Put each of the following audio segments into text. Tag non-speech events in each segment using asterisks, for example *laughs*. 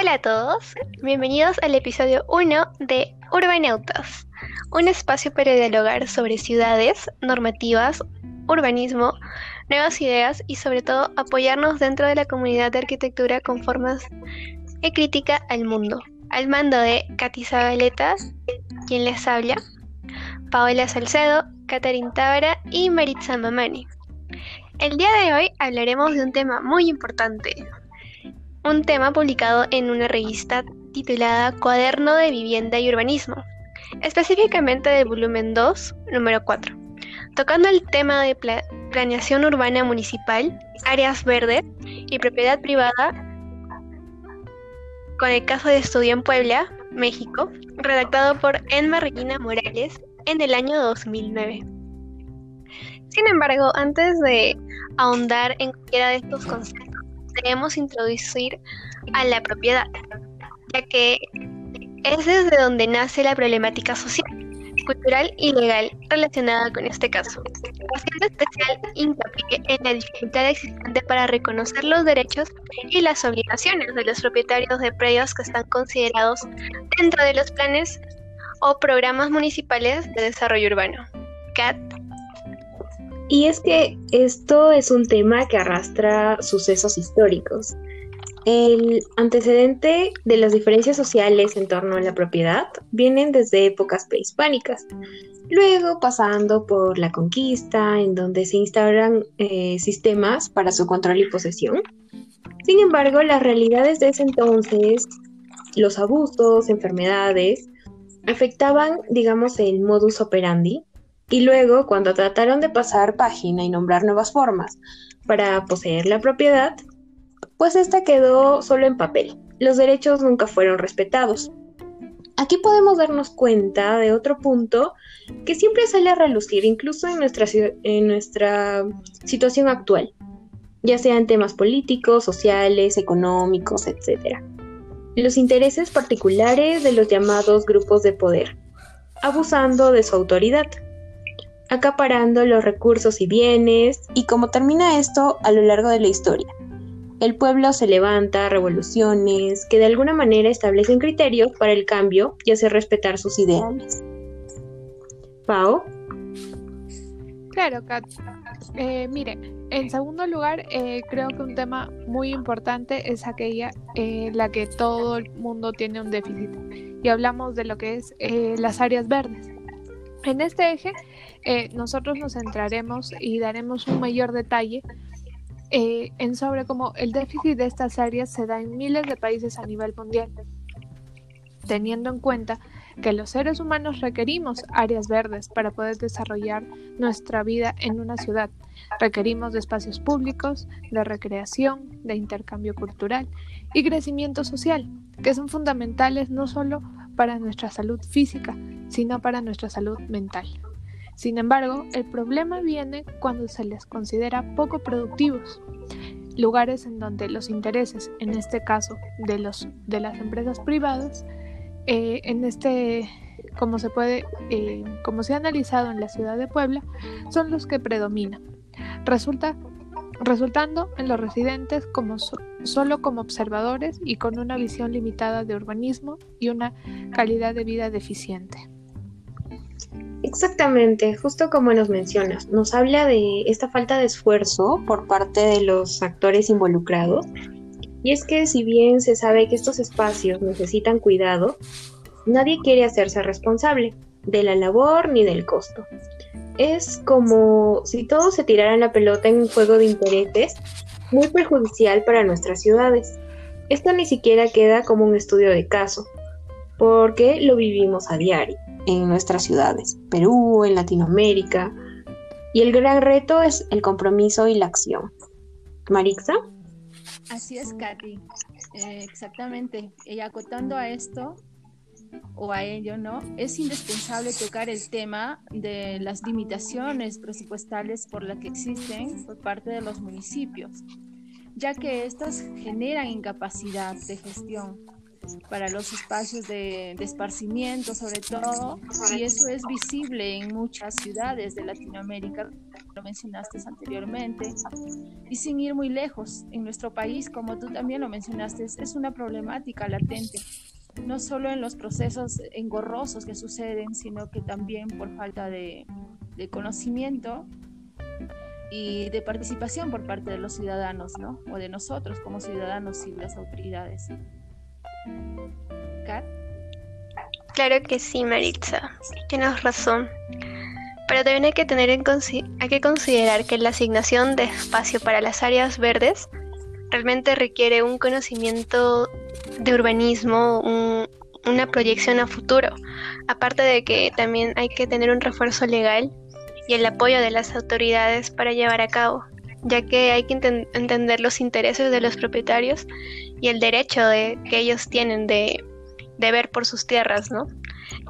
Hola a todos, bienvenidos al episodio 1 de Urbanautas, un espacio para dialogar sobre ciudades, normativas, urbanismo, nuevas ideas y sobre todo apoyarnos dentro de la comunidad de arquitectura con formas de crítica al mundo. Al mando de Katy Zabaleta, quien les habla, Paola Salcedo, Catherine Tábara y Maritza Mamani. El día de hoy hablaremos de un tema muy importante, un tema publicado en una revista titulada Cuaderno de Vivienda y Urbanismo, específicamente del volumen 2, número 4, tocando el tema de planeación urbana municipal, áreas verdes y propiedad privada, con el caso de estudio en Puebla, México, redactado por Enma Regina Morales en el año 2009. Sin embargo, antes de ahondar en cualquiera de estos conceptos, debemos introducir a la propiedad, ya que es desde donde nace la problemática social, cultural y legal relacionada con este caso, haciendo especial hincapié en la dificultad existente para reconocer los derechos y las obligaciones de los propietarios de predios que están considerados dentro de los planes o programas municipales de desarrollo urbano. CAT y es que esto es un tema que arrastra sucesos históricos. El antecedente de las diferencias sociales en torno a la propiedad vienen desde épocas prehispánicas, luego pasando por la conquista, en donde se instauran eh, sistemas para su control y posesión. Sin embargo, las realidades de ese entonces, los abusos, enfermedades, afectaban, digamos, el modus operandi y luego, cuando trataron de pasar página y nombrar nuevas formas para poseer la propiedad, pues esta quedó solo en papel. Los derechos nunca fueron respetados. Aquí podemos darnos cuenta de otro punto que siempre sale a relucir, incluso en nuestra, en nuestra situación actual, ya sean temas políticos, sociales, económicos, etc. Los intereses particulares de los llamados grupos de poder, abusando de su autoridad acaparando los recursos y bienes, y cómo termina esto a lo largo de la historia. El pueblo se levanta, revoluciones, que de alguna manera establecen criterios para el cambio y hacer respetar sus ideales. Pau. Claro, Kat. Eh, mire, en segundo lugar, eh, creo que un tema muy importante es aquella en eh, la que todo el mundo tiene un déficit. Y hablamos de lo que es las áreas verdes. En este eje, eh, nosotros nos centraremos y daremos un mayor detalle eh, en sobre cómo el déficit de estas áreas se da en miles de países a nivel mundial, teniendo en cuenta que los seres humanos requerimos áreas verdes para poder desarrollar nuestra vida en una ciudad. Requerimos de espacios públicos, de recreación, de intercambio cultural y crecimiento social, que son fundamentales no solo para nuestra salud física, sino para nuestra salud mental. Sin embargo, el problema viene cuando se les considera poco productivos, lugares en donde los intereses, en este caso de, los, de las empresas privadas, eh, en este, como se puede, eh, como se ha analizado en la ciudad de Puebla, son los que predominan. Resulta resultando en los residentes como solo como observadores y con una visión limitada de urbanismo y una calidad de vida deficiente. Exactamente, justo como nos mencionas, nos habla de esta falta de esfuerzo por parte de los actores involucrados. Y es que si bien se sabe que estos espacios necesitan cuidado, nadie quiere hacerse responsable de la labor ni del costo. Es como si todos se tiraran la pelota en un juego de intereses muy perjudicial para nuestras ciudades. Esto ni siquiera queda como un estudio de caso, porque lo vivimos a diario en nuestras ciudades, Perú, en Latinoamérica. Y el gran reto es el compromiso y la acción. Marixa. Así es, Katy. Eh, exactamente. Y acotando a esto, o a ello, ¿no? Es indispensable tocar el tema de las limitaciones presupuestales por las que existen por parte de los municipios, ya que estas generan incapacidad de gestión para los espacios de, esparcimiento sobre todo, y eso es visible en muchas ciudades de Latinoamérica, lo mencionaste anteriormente. Y sin ir muy lejos, en nuestro país, como tú también lo mencionaste, es una problemática latente, no solo en los procesos engorrosos que suceden, sino que también por falta de, de conocimiento y de participación por parte de los ciudadanos, ¿no? O de nosotros como ciudadanos y las autoridades. Claro que sí, Maritza. Tienes razón. Pero también hay que tener en hay que considerar que la asignación de espacio para las áreas verdes realmente requiere un conocimiento de urbanismo, una proyección a futuro. Aparte de que también hay que tener un refuerzo legal y el apoyo de las autoridades para llevar a cabo, ya que hay que entender los intereses de los propietarios y el derecho de, que ellos tienen de, ver por sus tierras, ¿no?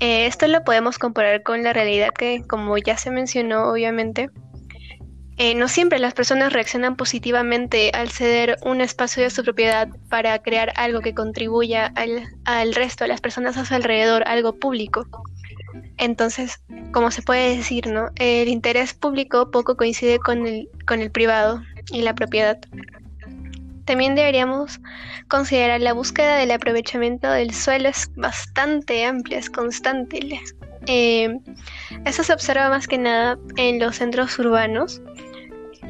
Eh, esto lo podemos comparar con la realidad que, como ya se mencionó, obviamente, eh, no siempre las personas reaccionan positivamente al ceder un espacio de su propiedad para crear algo que contribuya al, al resto de las personas a su alrededor, algo público. Entonces, como se puede decir, ¿no? El interés público poco coincide con el, con el privado y la propiedad. También deberíamos considerar la búsqueda del aprovechamiento del suelo es bastante amplia, es constante. Eh, eso se observa más que nada en los centros urbanos,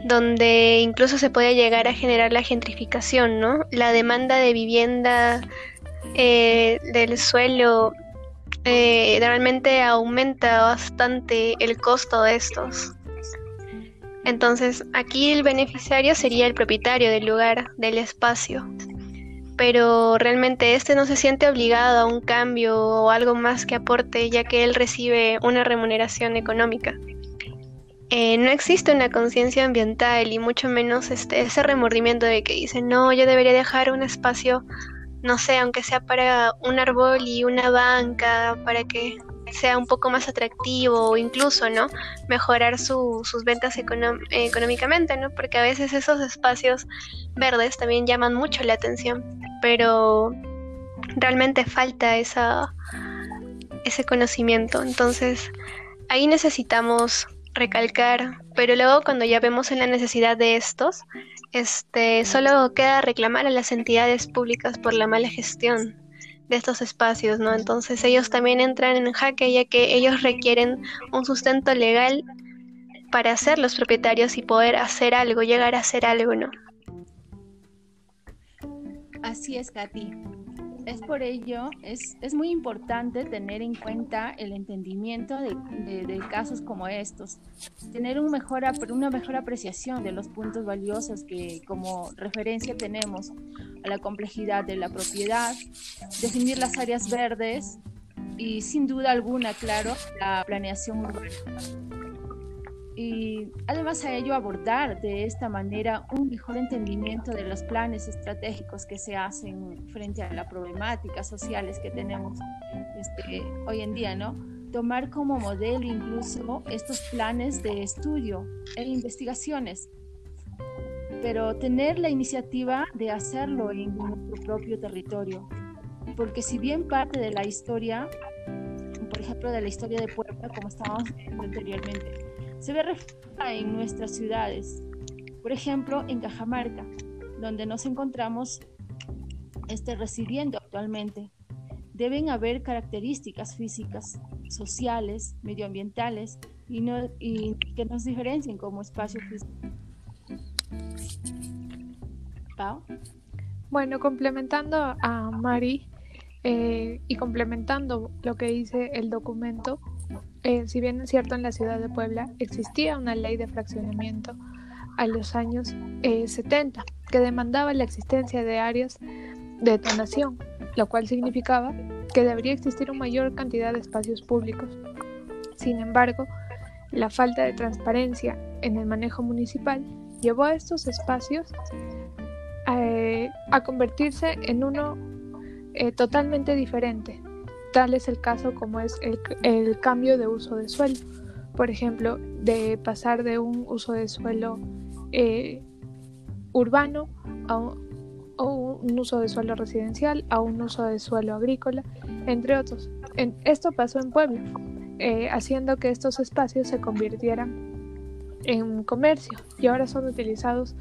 donde incluso se puede llegar a generar la gentrificación, ¿no? La demanda de vivienda eh, del suelo eh, realmente aumenta bastante el costo de estos. Entonces, aquí el beneficiario sería el propietario del lugar, del espacio. Pero realmente este no se siente obligado a un cambio o algo más que aporte, ya que él recibe una remuneración económica. Eh, no existe una conciencia ambiental y mucho menos este, ese remordimiento de que dice, no, yo debería dejar un espacio no sé, aunque sea para un árbol y una banca, para que sea un poco más atractivo o incluso, ¿no? Mejorar sus ventas económicamente, ¿no? Porque a veces esos espacios verdes también llaman mucho la atención, pero realmente falta esa, ese conocimiento. Entonces, ahí necesitamos recalcar, pero luego cuando ya vemos en la necesidad de estos, este, solo queda reclamar a las entidades públicas por la mala gestión de estos espacios, ¿no? Entonces ellos también entran en jaque ya que ellos requieren un sustento legal para ser los propietarios y poder hacer algo, llegar a hacer algo, ¿no? Así es, Katy. Es por ello, es, es, muy importante tener en cuenta el entendimiento de, de, casos como estos, tener un mejor, una mejor apreciación de los puntos valiosos que como referencia tenemos a la complejidad de la propiedad, definir las áreas verdes y sin duda alguna, claro, la planeación urbana y además a ello abordar de esta manera un mejor entendimiento de los planes estratégicos que se hacen frente a las problemáticas sociales que tenemos este, hoy en día, ¿no? Tomar como modelo incluso estos planes de estudio e investigaciones, pero tener la iniciativa de hacerlo en nuestro propio territorio, porque si bien parte de la historia, por ejemplo, de la historia de Puebla, como estábamos viendo anteriormente, se ve reflejada en nuestras ciudades. Por ejemplo, en Cajamarca, donde nos encontramos este, residiendo actualmente. Deben haber características físicas, sociales, medioambientales y, no, y que nos diferencien como espacio físico. Bueno, complementando a Mari eh, y complementando lo que dice el documento, eh, si bien es cierto en la ciudad de Puebla existía una ley de fraccionamiento a los años 70 eh, que demandaba la existencia de áreas de donación, lo cual significaba que debería existir una mayor cantidad de espacios públicos. Sin embargo, la falta de transparencia en el manejo municipal llevó a estos espacios eh, a convertirse en uno totalmente diferente, Tal es el caso como es el, cambio de uso de suelo. Por ejemplo, de pasar de un uso de suelo eh, urbano a un, uso de suelo residencial a un uso de suelo agrícola, entre otros. esto pasó en Puebla, eh, haciendo que estos espacios se convirtieran en comercio y ahora son utilizados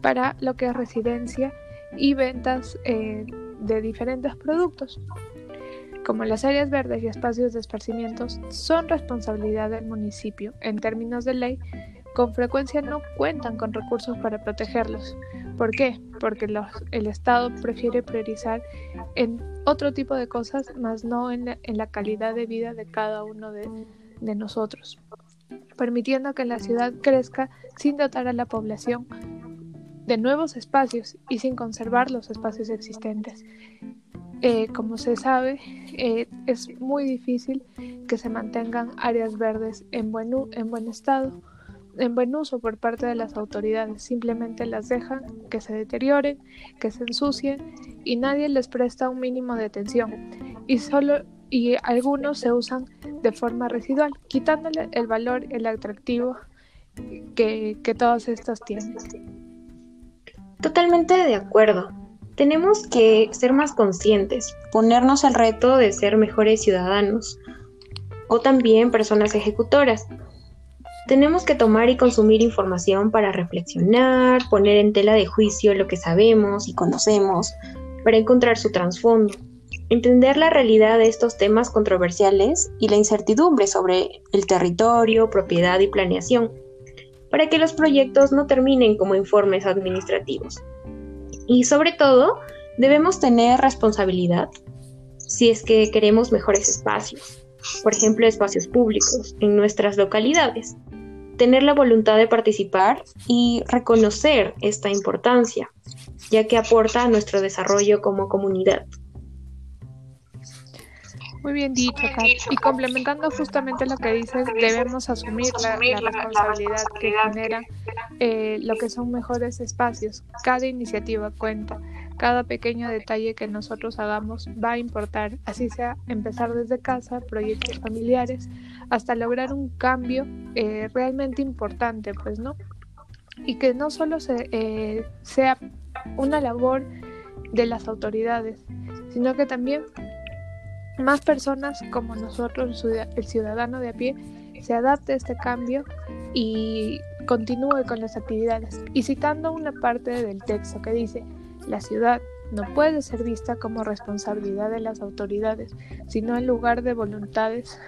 para lo que es residencia y ventas eh, de diferentes productos. Como las áreas verdes y espacios de esparcimientos son responsabilidad del municipio en términos de ley, con frecuencia no cuentan con recursos para protegerlos. ¿Por qué? Porque el Estado prefiere priorizar en otro tipo de cosas, más no en la, calidad de vida de cada uno de, de nosotros, permitiendo que la ciudad crezca sin dotar a la población de nuevos espacios y sin conservar los espacios existentes. Eh, como se sabe, eh, es muy difícil que se mantengan áreas verdes en buen, en buen estado, en buen uso por parte de las autoridades. Simplemente las dejan que se deterioren, que se ensucien y nadie les presta un mínimo de atención. Y solo y algunos se usan de forma residual, quitándole el valor, el atractivo que, que todas estas tienen. Totalmente de acuerdo. Tenemos que ser más conscientes, ponernos el reto de ser mejores ciudadanos o también personas ejecutoras. Tenemos que tomar y consumir información para reflexionar, poner en tela de juicio lo que sabemos y conocemos, para encontrar su trasfondo, entender la realidad de estos temas controversiales y la incertidumbre sobre el territorio, propiedad y planeación para que los proyectos no terminen como informes administrativos. Y sobre todo, debemos tener responsabilidad si es que queremos mejores espacios, por ejemplo, espacios públicos en nuestras localidades. Tener la voluntad de participar y reconocer esta importancia, ya que aporta a nuestro desarrollo como comunidad. Muy bien dicho, Kat. Y complementando justamente lo que dices, debemos asumir la, responsabilidad que genera eh, lo que son mejores espacios. Cada iniciativa cuenta. Cada pequeño detalle que nosotros hagamos va a importar, así sea empezar desde casa, proyectos familiares, hasta lograr un cambio eh, realmente importante, pues, ¿no? Y que no solo se, eh, sea una labor de las autoridades, sino que también más personas como nosotros, el ciudadano de a pie, se adapte a este cambio y continúe con las actividades. Y citando una parte del texto que dice, la ciudad no puede ser vista como responsabilidad de las autoridades, sino en lugar de voluntades,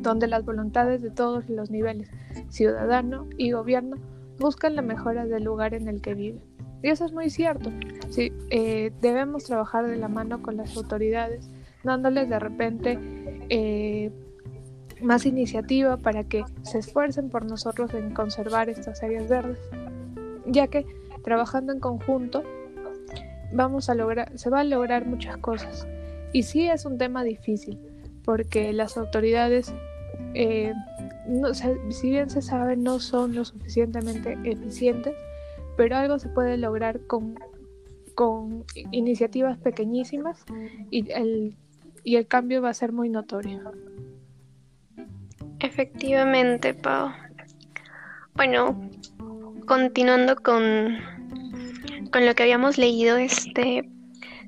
donde las voluntades de todos los niveles, ciudadano y gobierno, buscan la mejora del lugar en el que vive. Y eso es muy cierto. Sí, eh, debemos trabajar de la mano con las autoridades dándoles de repente eh, más iniciativa para que se esfuercen por nosotros en conservar estas áreas verdes, ya que trabajando en conjunto vamos a lograr, se va a lograr muchas cosas. Y sí es un tema difícil, porque las autoridades, eh, si bien se sabe, no son lo suficientemente eficientes, pero algo se puede lograr con, con iniciativas pequeñísimas y el y el cambio va a ser muy notorio. Efectivamente, Pau. Bueno, continuando con, con lo que habíamos leído, este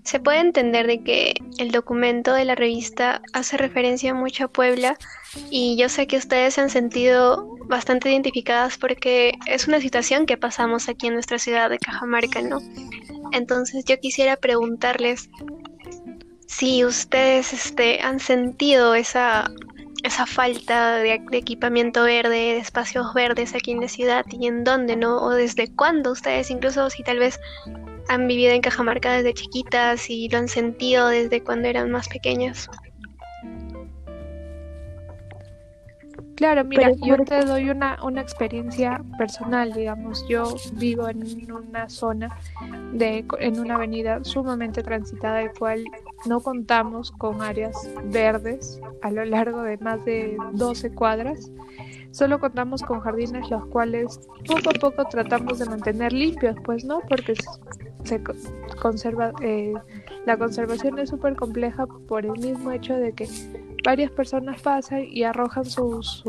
se puede entender de que el documento de la revista hace referencia mucho a Puebla y yo sé que ustedes se han sentido bastante identificadas porque es una situación que pasamos aquí en nuestra ciudad de Cajamarca, ¿no? Entonces yo quisiera preguntarles si ustedes este, han sentido esa, esa falta de, equipamiento verde, de espacios verdes aquí en la ciudad y en dónde, ¿no? O desde cuándo ustedes, incluso si tal vez han vivido en Cajamarca desde chiquitas y lo han sentido desde cuando eran más pequeñas. Claro, mira, yo te doy una, una experiencia personal, digamos, yo vivo en una zona, de, en una avenida sumamente transitada, del cual no contamos con áreas verdes a lo largo de más de 12 cuadras. Solo contamos con jardines los cuales poco a poco tratamos de mantener limpios, pues no, porque se conserva, eh, la conservación es súper compleja por el mismo hecho de que varias personas pasan y arrojan sus,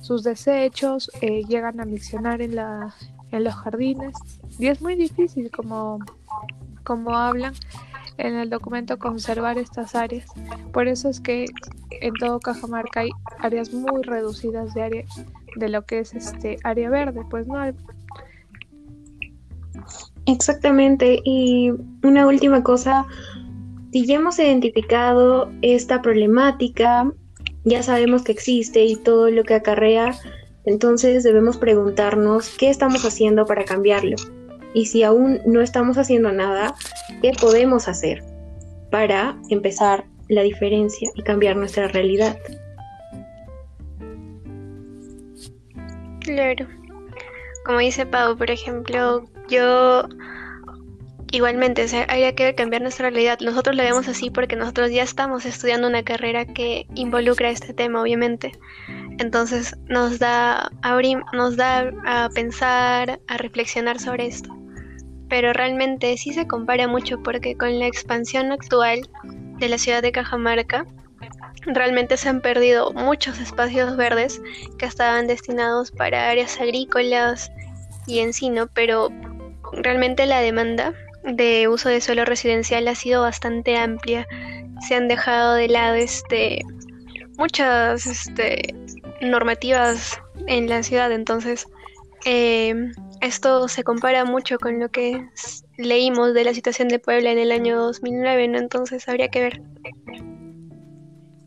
sus, desechos, eh, llegan a miccionar en, la, en los jardines y es muy difícil como, como hablan en el documento conservar estas áreas. Por eso es que en todo Cajamarca hay áreas muy reducidas de área de lo que es este área verde, pues no. Exactamente. Y una última cosa, si ya hemos identificado esta problemática, ya sabemos que existe y todo lo que acarrea, entonces debemos preguntarnos qué estamos haciendo para cambiarlo. Y si aún no estamos haciendo nada, ¿qué podemos hacer para empezar la diferencia y cambiar nuestra realidad? Claro. Como dice Pau, por ejemplo, yo igualmente, o sea, habría que cambiar nuestra realidad. Nosotros lo vemos así porque nosotros ya estamos estudiando una carrera que involucra este tema, obviamente. Entonces nos da, nos da a pensar, a reflexionar sobre esto. Pero realmente sí se compara mucho porque con la expansión actual de la ciudad de Cajamarca, realmente se han perdido muchos espacios verdes que estaban destinados para áreas agrícolas y encino, pero realmente la demanda de uso de suelo residencial ha sido bastante amplia. Se han dejado de lado este muchas este, normativas en la ciudad, entonces eh, esto se compara mucho con lo que leímos de la situación de Puebla en el año 2009, ¿no? Entonces habría que ver.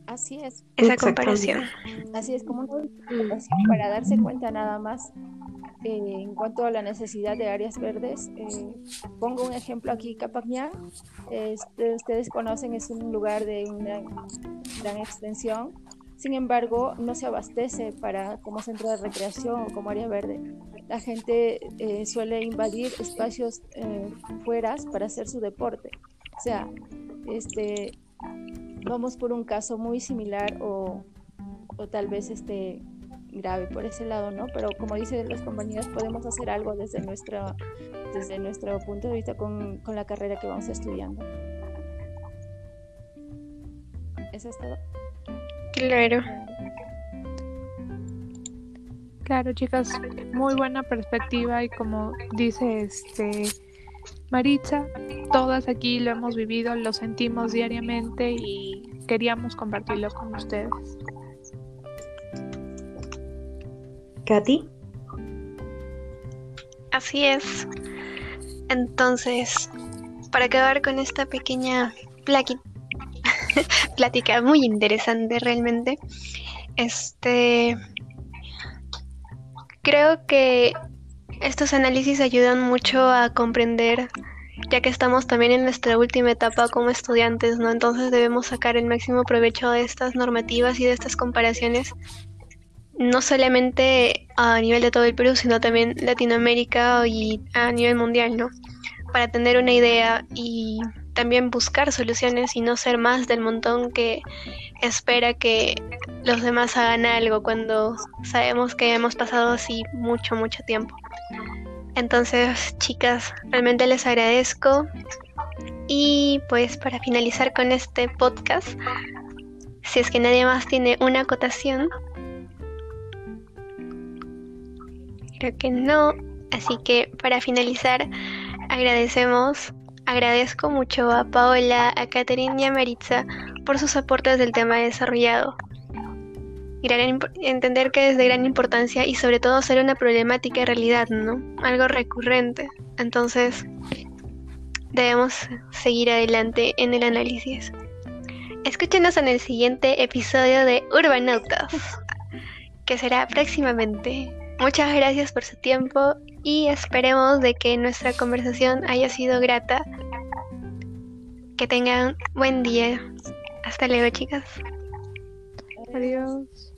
Así es. Esa comparación. Así es, como una para darse cuenta nada más eh, en cuanto a la necesidad de áreas verdes. Eh, pongo un ejemplo aquí, Capacñá. Este, ustedes conocen, es un lugar de una gran extensión. Sin embargo, no se abastece para como centro de recreación o como área verde. La gente eh, suele invadir espacios fuera para hacer su deporte. O sea, este, vamos por un caso muy similar o, tal vez este grave por ese lado, ¿no? Pero como dicen las compañías, podemos hacer algo desde nuestro, desde nuestro punto de vista con, la carrera que vamos estudiando. ¿Eso es todo? Claro. Claro, chicas, muy buena perspectiva y como dice este Maritza, todas aquí lo hemos vivido, lo sentimos diariamente y queríamos compartirlo con ustedes. Katy. Así es. Entonces, para acabar con esta pequeña *laughs* plática muy interesante realmente, este creo que estos análisis ayudan mucho a comprender, ya que estamos también en nuestra última etapa como estudiantes, ¿no? Entonces debemos sacar el máximo provecho de estas normativas y de estas comparaciones, no solamente a nivel de todo el Perú, sino también Latinoamérica y a nivel mundial, ¿no? Para tener una idea y también buscar soluciones y no ser más del montón que espera que los demás hagan algo cuando sabemos que hemos pasado así mucho, mucho tiempo. Entonces, chicas, realmente les agradezco. Y pues para finalizar con este podcast, si es que nadie más tiene una acotación, creo que no. Así que para finalizar, agradecemos Agradezco mucho a Paola, a Catherine y a Maritza por sus aportes del tema desarrollado. entender que es de gran importancia y sobre todo ser una problemática realidad, ¿no? Algo recurrente. Entonces, debemos seguir adelante en el análisis. Escúchenos en el siguiente episodio de Urbanautas, que será próximamente. Muchas gracias por su tiempo y esperemos de que nuestra conversación haya sido grata. Que tengan buen día. Hasta luego, chicas. Adiós.